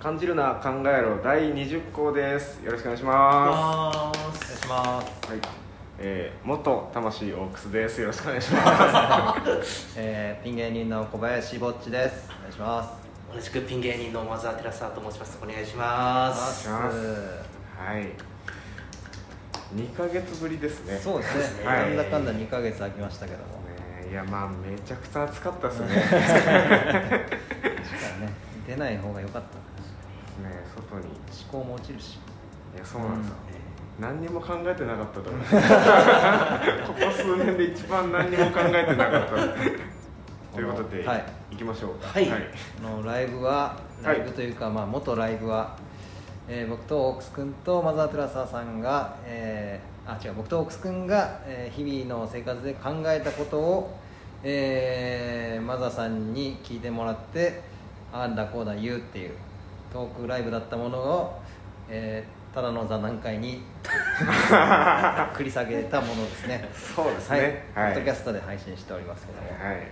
感じるな考えろ第20項です。よろしくお願いしまお願いします。すはい。えー、元魂オークスです。よろしくお願いしま えー、ピン芸人の小林ぼっちです。お願いします。同じくピン芸人のマザーテラサと申します。お願いします。します。すはい。2ヶ月ぶりですね。そうですね、はい。なんだかんだ2ヶ月空きましたけども。ねいやまあめちゃくちゃ暑かったですね。ね確かにね。出ない方が良かった外に。思考も落ちるし。いやそうなんですよ、何にも考えてなかったと思う ここ数年で一番何にも考えてなかった。ということで、はい。行きましょう。かはい。このライブはライブというか、まあ元ライブは、えー僕とオークス君とマザー・テラサーさんが、えーあ違う僕とオークス君が、えー日々の生活で考えたことを、えーマザーさんに聞いてもらってああだこうだ言うっていうトークライブだったものを、えーただの座談会に 繰り下げたものですね。そうですね。はい。はい、ポッドキャストで配信しておりますけども、はい。はい、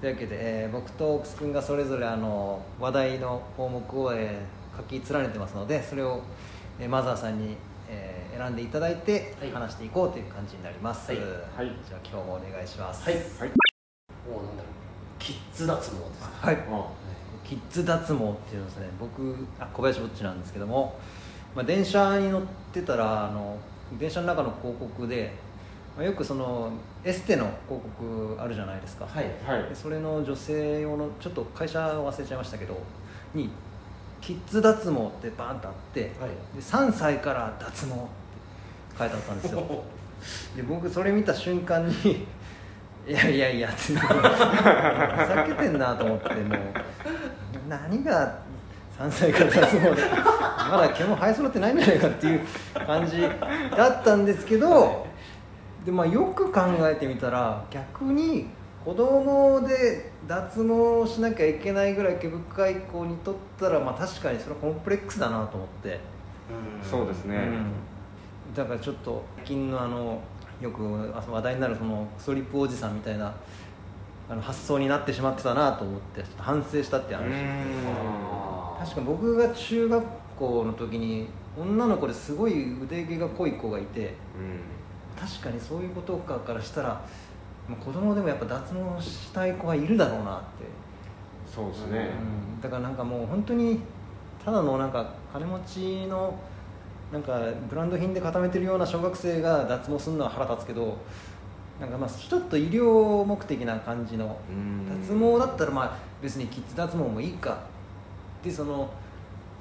というわけで、えー僕とオークス君がそれぞれあの話題の項目を、えー書き連ねてますのでそれを、えーマザーさんに、えー選んでいただいてはい。話していこうという感じになります、はい。はい。じゃあ今日もお願いします。はい。はい。もうなんだろう。キッズ脱毛ですはい。あキッズ脱毛っていうのですね僕あ小林ぼっちなんですけども、まあ、電車に乗ってたらあの電車の中の広告で、まあ、よくそのエステの広告あるじゃないですか、はい。はい。でそれの女性用のちょっと会社忘れちゃいましたけどにキッズ脱毛ってバーンとあって、はい。で3歳から脱毛って書いてあったんですよ。で僕それ見た瞬間にいやいやいやってふざけてんなと思ってもう。何が3歳から脱毛でまだ毛も生え揃ってないんじゃないかっていう感じだったんですけどで、まあ、よく考えてみたら逆に子供で脱毛しなきゃいけないぐらい毛深い子にとったら、まあ、確かにそれはコンプレックスだなと思って。うんそうですね、うん、だからちょっと最近のあのよく話題になるそのストリップおじさんみたいなあの発想になってしまってたなと思ってちょっと反省したって話。確かに僕が中学校の時に女の子ですごい腕毛が濃い子がいて確かにそういうことかからしたらまあ子供でもやっぱ脱毛したい子がいるだろうなって、そうですね、うん、だからなんかもう本当にただのなんか金持ちのなんかブランド品で固めてるような小学生が脱毛するのは腹立つけどなんかまあちょっと医療目的な感じのうん。脱毛だったらまあ別にキッズ脱毛もいいか。でその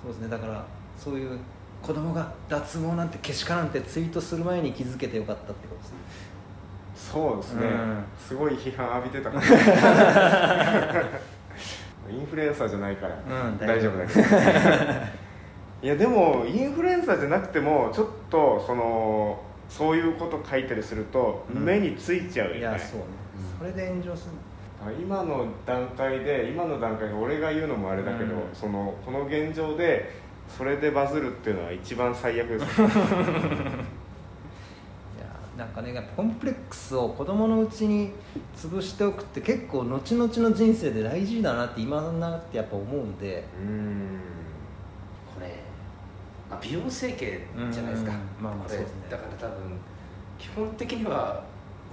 そうですねだからそういう子供が脱毛なんてけしからんってツイートする前に気づけてよかったってことですね。そうですね、うん。すごい批判浴びてた。か らインフルエンサーじゃないから、うん大丈夫。だけどいやでもインフルエンサーじゃなくてもちょっとそのそういうこと書いたりするとうん。目についちゃうよね、いやそうね、それで炎上する今の段階で今の段階で俺が言うのもあれだけど、うん。そのこの現状でそれでバズるっていうのは一番最悪です。いやなんかねやっぱコンプレックスを子供のうちに潰しておくって結構後々の人生で大事だなって今になってやっぱ思うんで。うん美容整形じゃないですか、うんまあまあそうですね。だから多分基本的には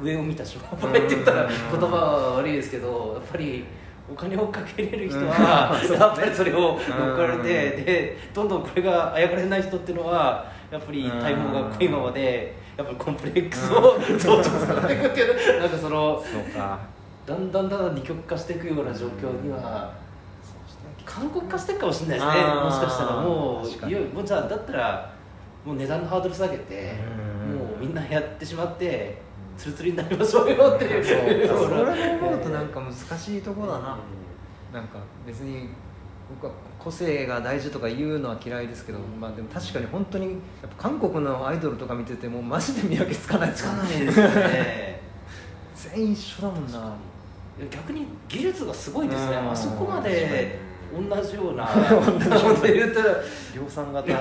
上を見た商売って言ったらうん言葉は悪いですけどやっぱりお金をかけれる人は、やっぱりそれを乗っかれて、でどんどんこれがあやかれない人っていうのはやっぱり体毛が濃いままでやっぱりコンプレックスを増長させていくっていうなんかそのだんだんだんだん二極化していくような状況には韓国化してるかもしれないですね。もしかしたらもういやもうじゃあだったらもう値段のハードル下げてうん。もうみんなやってしまってツルツルになりましょうよっていう。そう それう思うとなんか難しいところだな。なんか別に僕は個性が大事とか言うのは嫌いですけど、まあでも確かに本当にやっぱ韓国のアイドルとか見ててもマジで見分けつかないつかないですよね。全員一緒だもんな。逆に技術がすごいですね。うん。あそこまで同じような同じような。で言ったら量産型に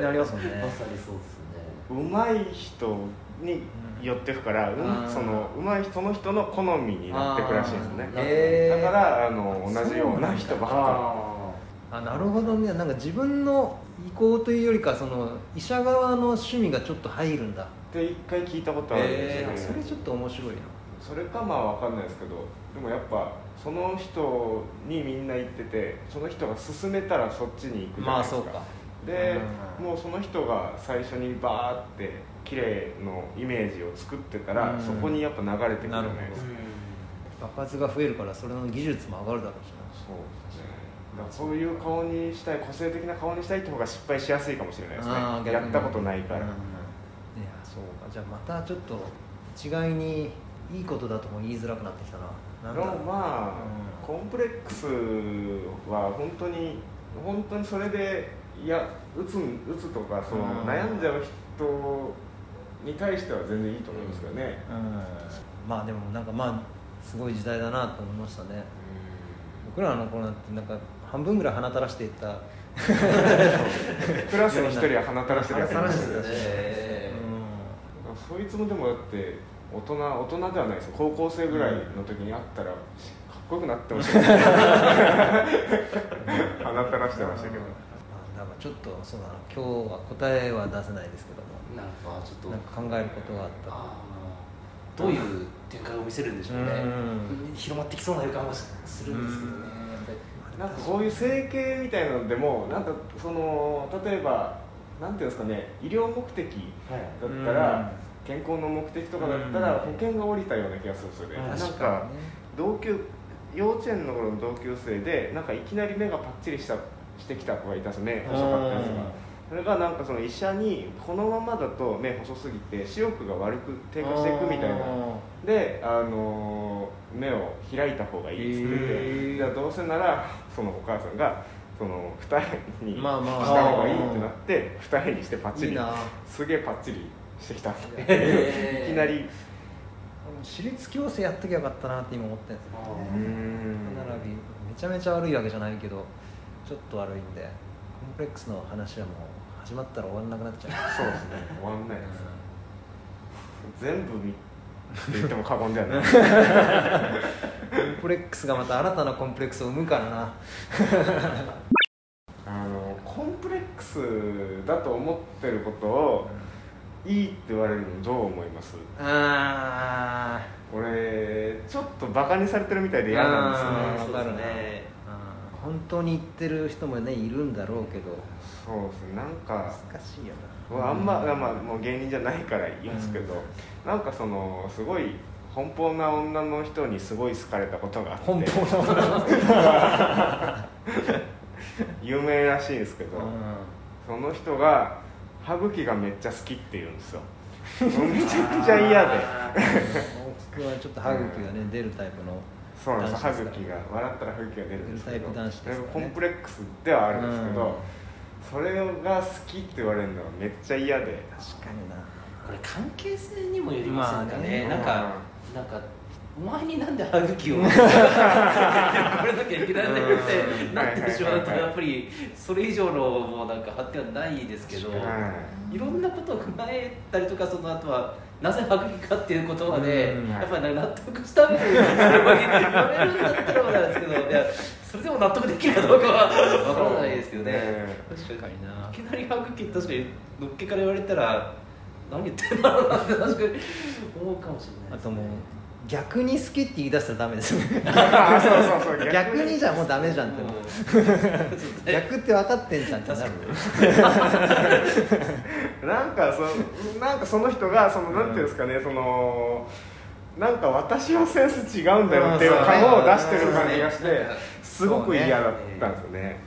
なりますもんね。まさにそうですね。上手い人に寄ってくから、うんその上手いその人の好みになってくらしいんですね。あー。だからあの同じような人ばっかああなるほどね。なんか自分の意向というよりかその医者側の趣味がちょっと入るんだ。って一回聞いたことあるんですえよね、ー。それちょっと面白いなそれかまあわかんないですけどでもやっぱその人にみんな行っててその人が勧めたらそっちに行くじゃないですか、まあそうか。で、うん。もうその人が最初にバーって綺麗のイメージを作ってたら、うん。そこにやっぱ流れてくるじゃないですか、爆発が増えるからそれの技術も上がるだろうしそうですね。だからそういう顔にしたい個性的な顔にしたいって方が失敗しやすいかもしれないですね。やったことないから、うん。いやそうか。じゃあまたちょっと一概にいいことだとも言いづらくなってきたな。なんでもまあ、うん。コンプレックスは本当に本当にそれでいやうつんうつとかその、うん。悩んじゃう人に対しては全然いいと思いますけどね、うん。まあでもなんかまあすごい時代だなと思いましたね。僕らの頃なんてなんか半分ぐらい鼻垂らしていった。クラスに一人は鼻垂らしてるやつい鼻垂らしてたしえそいつもでもだって大人大人ではないです。よ高校生ぐらいの時に会ったらかっこよくなってました。け ど鼻垂らしてましたけど。まあだからちょっとそうだな今日は答えは出せないですけども。なんかちょっと。なんか考えることがあったどういう展開を見せるんでしょうね。うん。広まってきそうな予感はするんですけどね。やっぱりなんかこういう整形みたいなのでもなんかその例えばなんていうんですかね医療目的はいだったら、健康の目的とかだったらうん。保険が下りたような気がするんですよね、うん。なん確か同級幼稚園の頃の同級生でなんかいきなり目がパッチリしたしてきた子がいたんですよ目細かったやつがそれがなんかその医者にこのままだと目細すぎて視力が悪く低下していくみたいな。で、あのー目を開いた方がいいっつって。じゃあどうせならそのお母さんがその二重にした方がいいってなって二重にしてパッチリ。すげえパッチリしてきたいきなり。私立矯正やっときゃよかったなって今思ってるんですよ。ね並びめちゃめちゃ悪いわけじゃないけどちょっと悪いんでコンプレックスの話はもう始まったら終わんなくなっちゃう。そうですね。終わんないです全部見って言っても過言ではない。コンプレックスがまた新たなコンプレックスを生むからな。あのコンプレックスだと思ってることをいいって言われるのどう思います？あ俺ちょっとバカにされてるみたいで嫌なんですよあねーわかるね。本当に言ってる人もねいるんだろうけど。そうですね。なんか難しいよもうあんま、まあ、もう芸人じゃないから言いますけど、なんかそのすごい奔放な女の人にすごい好かれたことがあって。な奔放な 有名らしいんですけど、うその人が歯茎がめっちゃ好きって言うんですよ。めちゃくちゃ嫌で。あー僕はちょっと歯茎がね出るタイプのそうなんです歯茎が笑ったら歯茎が出るんですけど。出るタイプ男子ね。それがコンプレックスではあるんですけど、うんそれが好きって言われるのがめっちゃ嫌で。確かにな。これ関係性にもよりませんかね,、まあね。なんかなんかお前になんで歯茎を？これなきゃいけないんだよってなってしまうとやっぱりそれ以上のもうなんか発展はないですけど、はいろんなことを踏まえたりとかその後はなぜ歯茎かっていうことまで、うん。やっぱり納得した上でそれは言われるんだったらまだですけどいやそれでも納得できるかどうかは分からないですけどね。確かにな。いきなり歯茎確かにのっけから言われたら何言ってんだろうなって確かに思うかもしれないですね、あともう逆に好きって言い出したらダメですね。あそうそうそう。逆に。じゃもうダメじゃんってもう 逆って分かってんじゃんってなる。なんかそなんかその人がそのなんていうんですかね、そのなんか私はセンス違うんだよっていう顔を出してる感じがしてすごく嫌だったんですよね。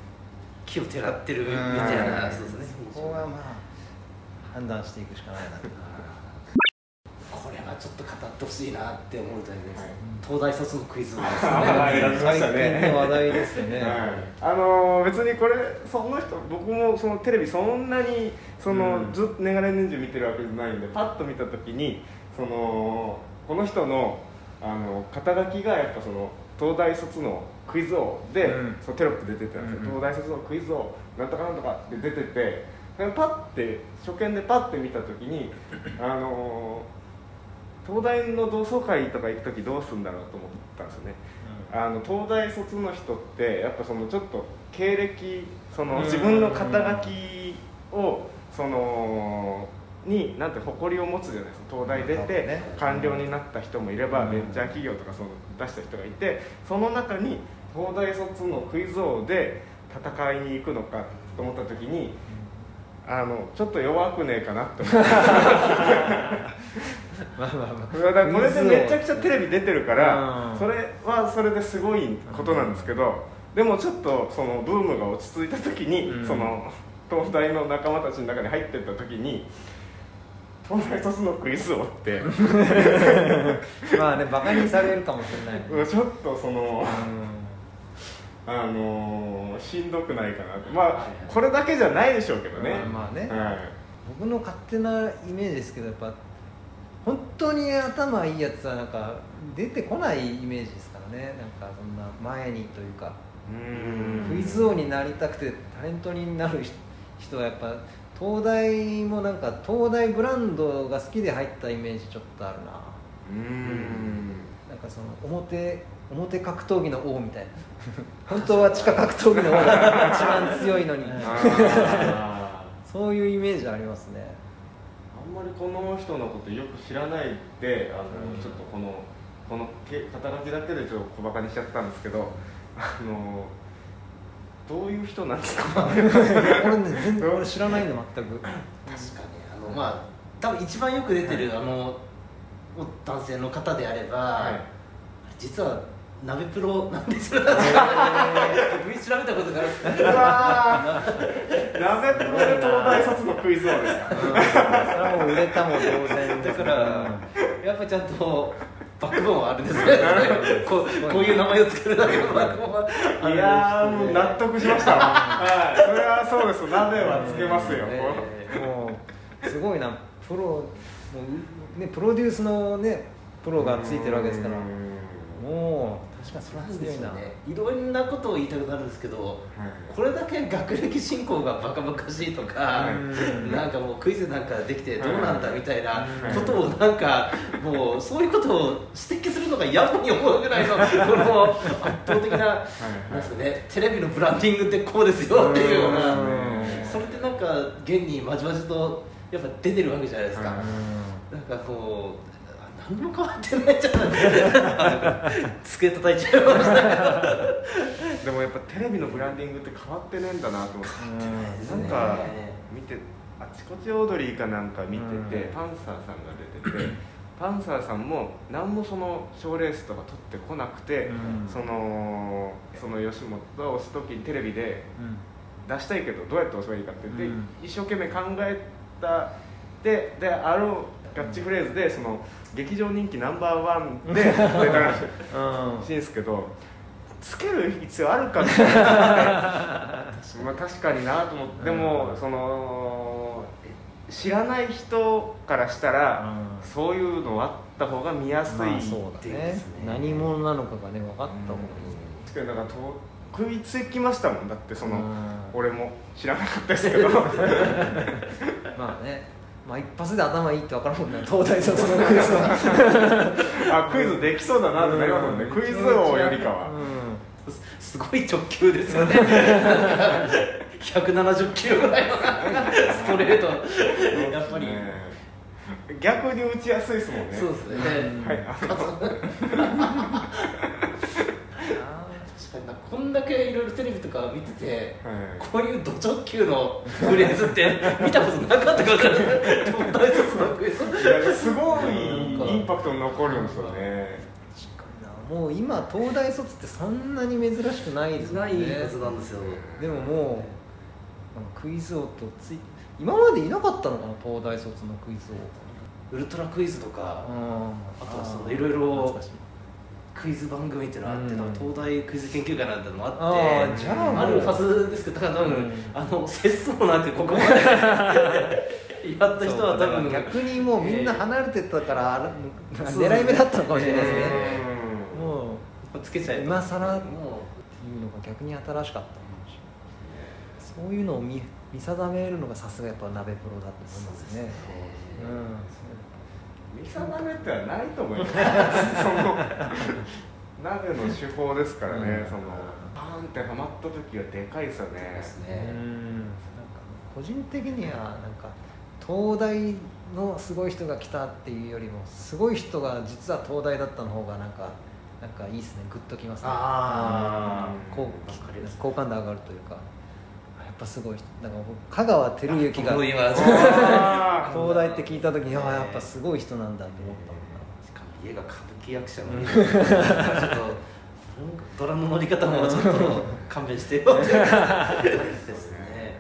木をてらってるみたいな、うん。そうですね。そこはまあ判断していくしかないなちょっと語ってほしいなって思うとです、はい。東大卒のクイズですね。はい最ね近の話題ですよね、はい、あのー別にこれその人僕もそのテレビそんなにその、うん。ずっと年がら年中見てるわけじゃないんでパッと見た時にそのこの人のあの肩書きがやっぱその東大卒のクイズ王で、うん。そのテロップ出てたんですよ、うんうん。東大卒のクイズ王なんとかなんとかって出ててパッて初見でパッて見た時にあの東大の同窓会とか行く時どうするんだろうと思ったんですよね。あの東大卒の人ってやっぱそのちょっと経歴その自分の肩書きをそのになんて誇りを持つじゃないですか。東大出てね。官僚になった人もいればうん。ベンチャー企業とかその出した人がいてその中に東大卒のクイズ王で戦いに行くのかと思った時にあのちょっと弱くねえかなって思って まあまあまあ。だからこれでめちゃくちゃテレビ出てるからうん。それはそれですごいことなんですけどでもちょっとそのブームが落ち着いた時に、うん。その東大の仲間たちの中に入ってった時に東大卒のクイズ王って。まあねバカにされるかもしれないちょっとそのうあのーしんどくないかなって。まあこれだけじゃないでしょうけどね、うんまあね。はい。僕の勝手なイメージですけどやっぱ本当に頭いいやつはなんか出てこないイメージですからね。なんかそんな前にというか。うん。クイズ王になりたくてタレントになる人はやっぱ東大もなんか東大ブランドが好きで入ったイメージちょっとあるな。うん。なんかその表表格闘技の王みたいな。本当は地下格闘技の王が一番強いのに。そういうイメージありますねあんまりこの人のことよく知らないであの、うん。ちょっとこのこのけ肩書きだけでちょっと小バカにしちゃったんですけどあのどういう人なんですか？俺ね全然 俺知らないの全く。確かに。あのまあ多分一番よく出てる、あの男性の方であれば、はい。実は鍋プロなんです。よ僕調べたことがあるんですけどうわーなぜプロで東大卒のクイズ王ですかそれはもう売れたも同然だから、やっぱちゃんとバックボーンはあるんですね。こうこういう名前をつけるだけのバックボーン。はあるんです。ねいやーもう納得しましたはいそれはそうです鍋はつけますよ、えもうすごいなプロもうねプロデュースのねプロがついてるわけですからもう確かにそれはなん強いな。ですよねいろんなことを言いたくなるんですけどはい。これだけ学歴進行がバカバカしいとか、うん。なんかもうクイズなんかできてどうなんだみたいなうん。ことをなんかもうそういうことを指摘するのが野暮に思うぐらいのこの圧倒的ななんですかねテレビのブランディングってこうですよっていうようなうんそれってなんか現にまじまじとやっぱ出てるわけじゃないですか、はいなんかこうあ何も変わってないじゃん。机叩いちゃいましたでもやっぱテレビのブランディングって変わってねえんだなと思って。うんなんか見てあちこちオードリーかなんか見てて、うん。パンサーさんが出てて パンサーさんも何もその賞レースとか取ってこなくて、うん。そのその吉本を押す時にテレビで出したいけどどうやって押せばいいかって言って、うん。一生懸命考えたでであろうキャッチフレーズでその劇場人気ナンバーワンで出たらしい。うん。しいんですけどつける必要あるかってまあ確かになと思ってでもその知らない人からしたらうん。そういうのあった方が見やすい、まあそうだね。ね何者なのかがね分かった方がいい。確かにだからと食いつきましたもん。だってその、うん。俺も知らなかったですけど。まあねまあ一発で頭いいって分かるもんね東大卒のクイズは。あクイズできそうだなってなりますもんね、クイズ王よりかは、すすごい直球ですよね。なんか170キロぐらいのストレート。やっぱり、ね逆に打ちやすいですもんね。そうですね、うんはい確かになこんだけいろいろテレビとか見ててはい。こういうド直球の フレーズって見たことなかったから東大卒のクイズいやすごいインパクト残るんですよね。確かにな。もう今東大卒ってそんなに珍しくないですもんないねはずなんですよ。でももうクイズ王とつい今までいなかったのかな東大卒のクイズウルトラクイズとか王あとはそのいろいろ懐かしいクイズ番組っていうのがあって、うん。東大クイズ研究会なんてのもあってじゃあもう。あるはずですけどだから多分、うんあの節操なくここまで やった人は多分逆にもうみんな離れてたから、あらそう狙い目だったのかもしれないですね、うんもうつけちゃえと今更ってもいうのが逆に新しかったかもしれないそういうのを見見定めるのがさすがやっぱ鍋プロだと思いますね見定めてはないと思います。その鍋の手法ですからね、うん。そのバーンってはまった時はでかいですよね。うん、ですね。うんなんか個人的にはなんか東大のすごい人が来たっていうよりもすごい人が実は東大だったの方がなんかなんかいいですね。グッときますね。あー。こうわかります。好感度上がるというかぱすごい人だから僕香川照之が東大って聞いた時にあやっぱすごい人なんだと思ったもんな。しかも家が歌舞伎役者の家ちょっとドラの乗り方もちょっと勘弁してよ。っ てですね。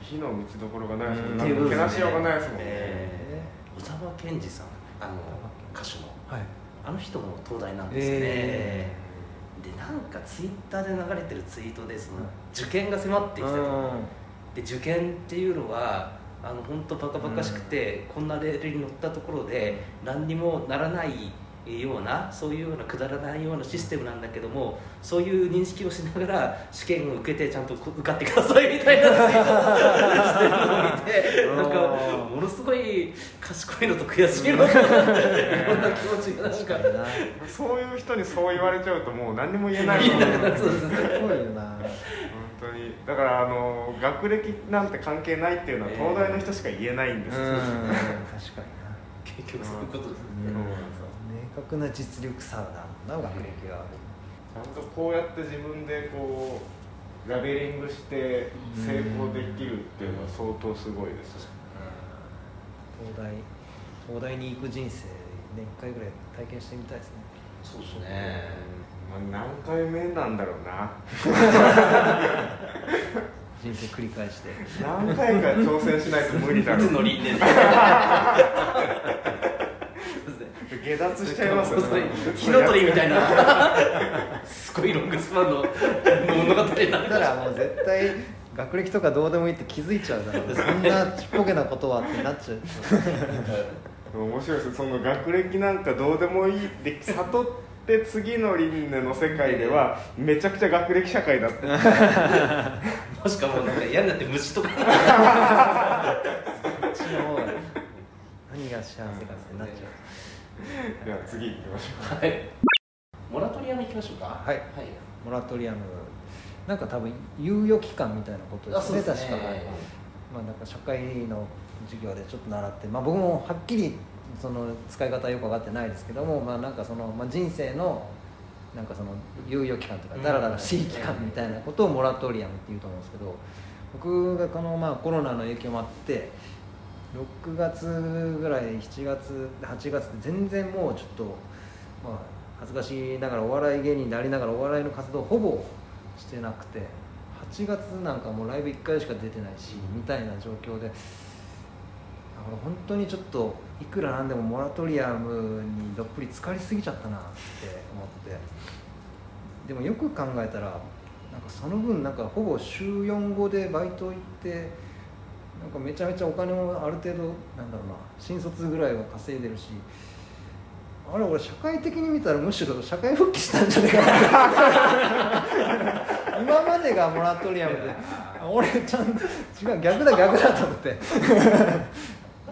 火の打ちどころがないですもんうん。なんかけなしようがないですもんね、え小沢健二さんあの歌手の。はい。あの人も東大なんですよね、えでなんかツイッターで流れてるツイートでそのはい受験が迫ってきたと、うん。で受験っていうのはあの本当バカバカしくて、こんなレールに乗ったところで何にもならないような。そういうようなくだらない。ようなシステムなん。だけどもそういう認識をしながら試験を受けてちゃん。と受かってくださいみたいなツイートをしてるのを見てなん。かものすごい賢いのと悔しいのといろん。な気持ちがなん。か確かになそういう人にそう言われちゃうともう何にも言えない言えなくな本るそうですねすごいよな当にだからあの学歴なん。て関係ないっていうのはええ東大の人しか言えないん。ですよ、うん。確かにな結局そういうことですね、うん明確な実力差だな学歴が。あるちゃんとこうやって自分でこうラベリングして成功できるっていうのは相当すごいです。東大東大に行く人生年1回ぐらい体験してみたいですね。そうですねまあ、何回目なんだろうな。人生繰り返して。何回か挑戦しないと無理だろう 下脱しちゃいますよね。火の鳥みたいな。すごいロングスパンの物語になだからもう絶対学歴とかどうでもいいって気づいちゃうだろうそんなちっぽけなことはってなっちゃう。面白いです。その学歴なんかどうでもいい。って悟って次の輪廻の世界では めちゃくちゃ学歴社会だった。もしかもなんか嫌になって虫とか。こっちの方が何が幸せかってなっちゃでは次行きましょはい。モラトリアム行きましょうか。はい。はい、うモラトリアム。なんか多分猶予期間みたいなことですね確か、まあ、なんか社会の授業でちょっと習って、まあ、僕もはっきりその使い方はよく分かってないですけども、まあ、なんかその、まあ、人生のなんかその猶予期間というかうん。だらだらしい期間みたいなことをモラトリアムっていうと思うんですけど僕がこのまあコロナの影響もあって6月ぐらい7月8月って全然もうちょっと、まあ、恥ずかしながらお笑い芸人でありながらお笑いの活動ほぼしてなくて8月なんかもうライブ1回しか出てないしみたいな状況でだから本当にちょっといくらなんでもモラトリアムにどっぷり浸かりすぎちゃったなって思ってでもよく考えたらなんかその分なんかほぼ週4後でバイト行ってなんかめちゃめちゃお金もある程度なんだろうな新卒ぐらいは稼いでるしあれ俺社会的に見たらむしろ社会復帰したんじゃないかな。今までがモラトリアムで俺ちゃんと違う逆だ逆だと思って。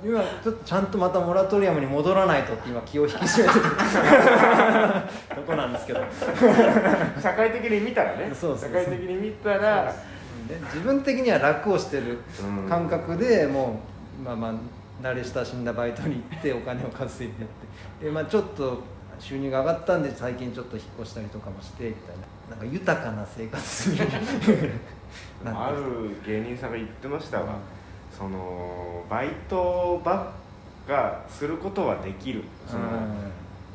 今ちょっとちゃんとまたモラトリアムに戻らないとって今気を引き締めてる。とこなんですけど。う 社会的に見たらね。社会的に見たらで自分的には楽をしてるうん。感覚でもうまあまあ慣れ親しんだバイトに行ってお金を稼いでやって。で、まあ、ちょっと収入が上がったんで最近ちょっと引っ越したりとかもしてみたいな。なんか豊かな生活 ある芸人さんが言ってましたわ、そのバイトばっかすることはできる。その、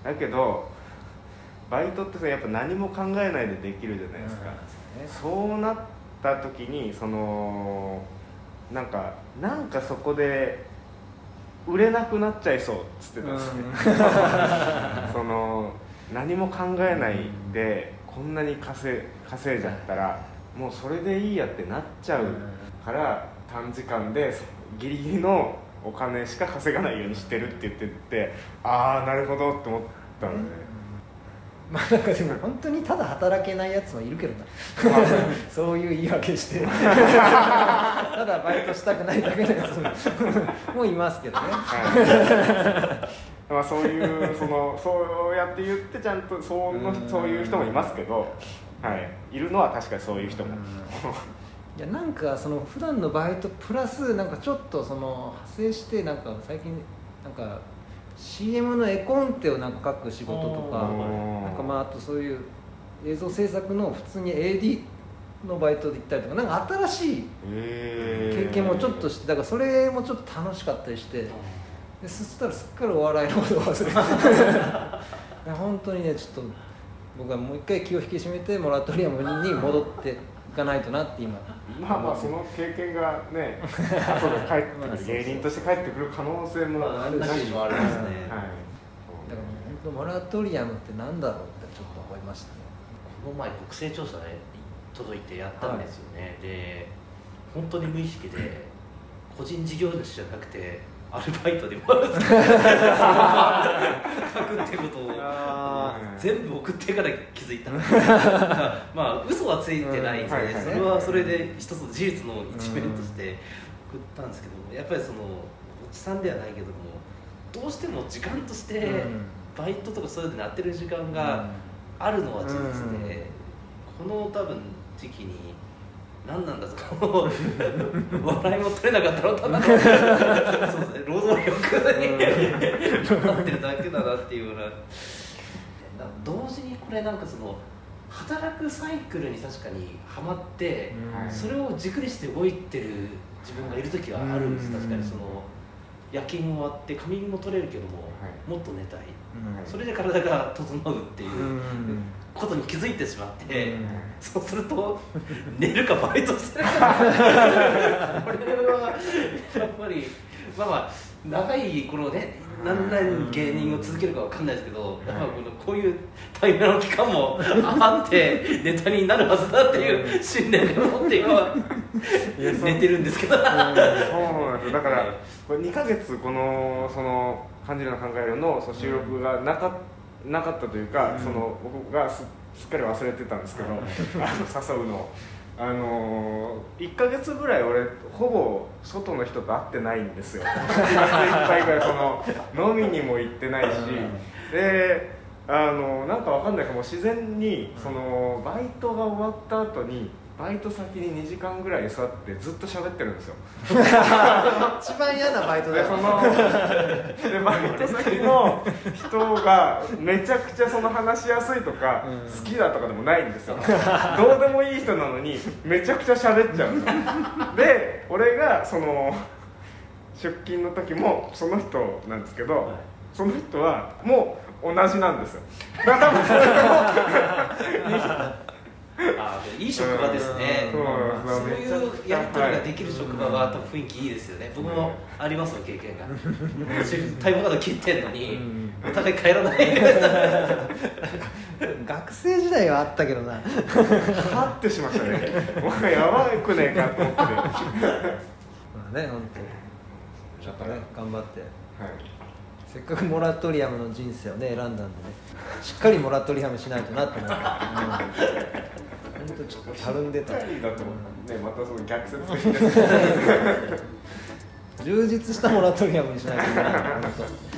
だけどバイトってさやっぱ何も考えないでできるじゃないですか、そうなった時にそのなんかなんかそこで売れなくなっちゃいそうっつってたんですね、その何も考えないでこんなに稼い稼いじゃったらもうそれでいいやってなっちゃうから短時間でそギリギリのお金しか稼がないようにしてるって言っててああなるほどって思ったので、まあなんかでも本当にただ働けないやつはいるけどな。そういう言い訳して。ただバイトしたくないだけのやつ。もいますけどね。はい。まあそういうその そうやって言ってちゃんとそうのそういう人もいますけど、はい、いるのは確かにそういう人も、いやなんかその普段のバイトプラスなんかちょっとその派生してなんか最近なんか CM の絵コンテをなんか書く仕事とかうんなんかまああとそういう映像制作の普通に AD のバイトで行ったりとかなんか新しいへ経験もちょっとしてだからそれもちょっと楽しかったりしてでそしたらすっかりお笑いのことを忘れて。本当にねちょっと僕はもう一回気を引き締めてモラトリアムに戻っていかないとなって今。まあまあその経験がね 後で帰ってくる芸人として帰ってくる可能性もまああるし、なきにもあるんですね。はい。だから本当モラトリアムってなんだろうってちょっと思いましたね。この前国勢調査で届いてやったんですよね、で本当に無意識で個人事業主じゃなくてアルバイトでも 書くってことを。あ全部送ってから気づいた。まあ嘘はついてないんで、それはそれで一つの事実の一面として送ったんですけどやっぱりそのおじさんではないけどもどうしても時間としてうん。バイトとかそういうのになってる時間があるのは事実で、この多分時期に何なんだと。笑いも取れなかったのただの そうですね。労働力になってるだけだなっていうような。な同時にこれなんかその働くサイクルに確かにはまって、はいそれを軸にして動いてる自分がいる時はあるんです。うん。確かにその夜勤もあって仮眠も取れるけども、はい。もっと寝たい。うん。それで体が整うっていう。うんことに気づいてしまって、うん。そうすると 寝るかバイトするか。これはやっぱりまあまあ長いこのね何年芸人を続けるかわかんないですけど、やっぱこのこういう対面の期間もあってネタになるはずだっていう信念を持って今は寝てるんですけど。そうなんですよ。だからこれ2ヶ月このその「感じるの考えるの」その収録がなかなかったというか、その僕がすすっかり忘れてたんですけど、あの誘うのを。あのー、1ヶ月ぐらい俺ほぼ外の人と会ってないんですよ。1月いっぱいぐらいその飲みにも行ってないし、であのなんかわかんないけども。う自然にそのバイトが終わった後にバイト先に2時間ぐらい座ってずっと喋ってるんですよ。一番嫌なバイトだよ。でそのでバイト先の人がめちゃくちゃその話しやすいとか、うん。好きだとかでもないんですよ。どうでもいい人なのにめちゃくちゃ喋っちゃう。んで俺がその出勤の時もその人なんですけど、はい。その人はもう同じなんですよ。だから多分それあいい職場ですね、うんそうそういうやり取りができる職場は多分雰囲気いいですよね。僕もありますよ経験が。タイムカード切ってんのにお互い帰らない。学生時代はあったけどな。ハッてしましたね。もうやばくねえかと思って、はい、まあね本当ちょっとね。頑張って。せっかくモラトリアムの人生をね選んだんでねしっかりモラトリアムしないとなと思って、う。ん、本当ちょっとたるんでた。ねまたその逆説的 充実したモラトリアムにしないといけない。本当